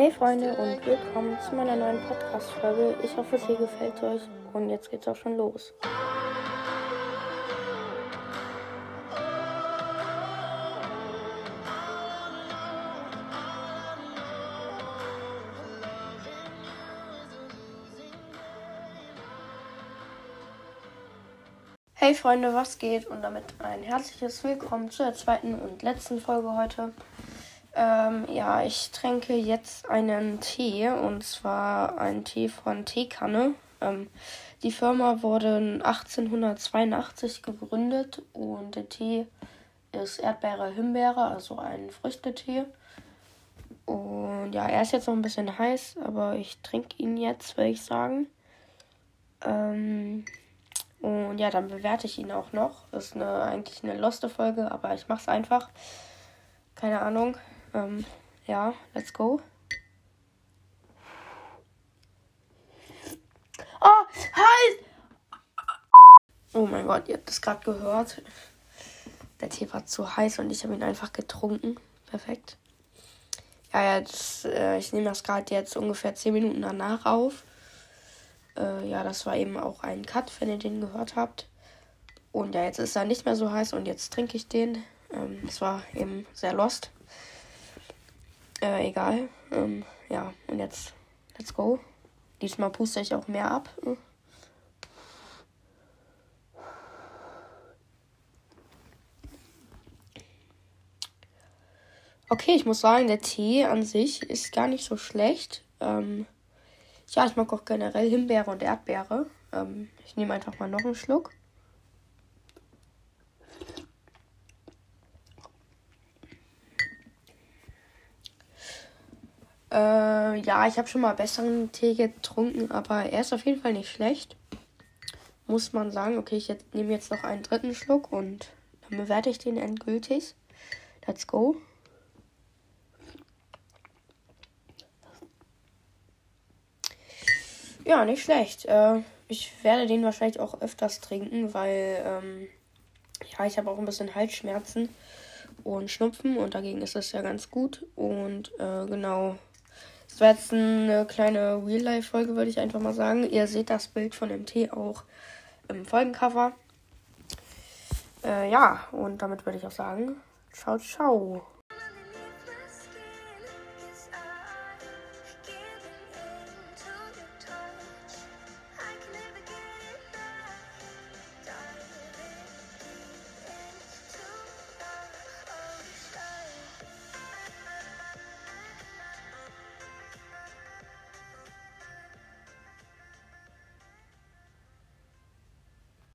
Hey Freunde und willkommen zu meiner neuen Podcast-Folge. Ich hoffe, es hier gefällt euch und jetzt geht's auch schon los. Hey Freunde, was geht? Und damit ein herzliches Willkommen zur zweiten und letzten Folge heute. Ähm, ja, ich trinke jetzt einen Tee und zwar einen Tee von Teekanne. Ähm, die Firma wurde 1882 gegründet und der Tee ist Erdbeere Himbeere, also ein Früchtetee. Und ja, er ist jetzt noch ein bisschen heiß, aber ich trinke ihn jetzt, würde ich sagen. Ähm, und ja, dann bewerte ich ihn auch noch. Ist eine, eigentlich eine loste Folge, aber ich mache es einfach. Keine Ahnung. Ähm, ja, let's go. Oh, halt! Oh mein Gott, ihr habt es gerade gehört. Der Tee war zu heiß und ich habe ihn einfach getrunken. Perfekt. Ja, jetzt, äh, ich nehme das gerade jetzt ungefähr 10 Minuten danach auf. Äh, ja, das war eben auch ein Cut, wenn ihr den gehört habt. Und ja, jetzt ist er nicht mehr so heiß und jetzt trinke ich den. Ähm, es war eben sehr lost. Äh, egal. Ähm, ja, und jetzt, let's go. Diesmal puste ich auch mehr ab. Okay, ich muss sagen, der Tee an sich ist gar nicht so schlecht. Ähm, ja, ich mag auch generell Himbeere und Erdbeere. Ähm, ich nehme einfach mal noch einen Schluck. Äh, ja, ich habe schon mal besseren Tee getrunken, aber er ist auf jeden Fall nicht schlecht. Muss man sagen. Okay, ich nehme jetzt noch einen dritten Schluck und dann bewerte ich den endgültig. Let's go. Ja, nicht schlecht. Äh, ich werde den wahrscheinlich auch öfters trinken, weil ähm, ja, ich habe auch ein bisschen Halsschmerzen und Schnupfen und dagegen ist das ja ganz gut. Und äh, genau, das war jetzt eine kleine Real-Life-Folge, würde ich einfach mal sagen. Ihr seht das Bild von Tee auch im Folgencover. Äh, ja, und damit würde ich auch sagen, ciao, ciao.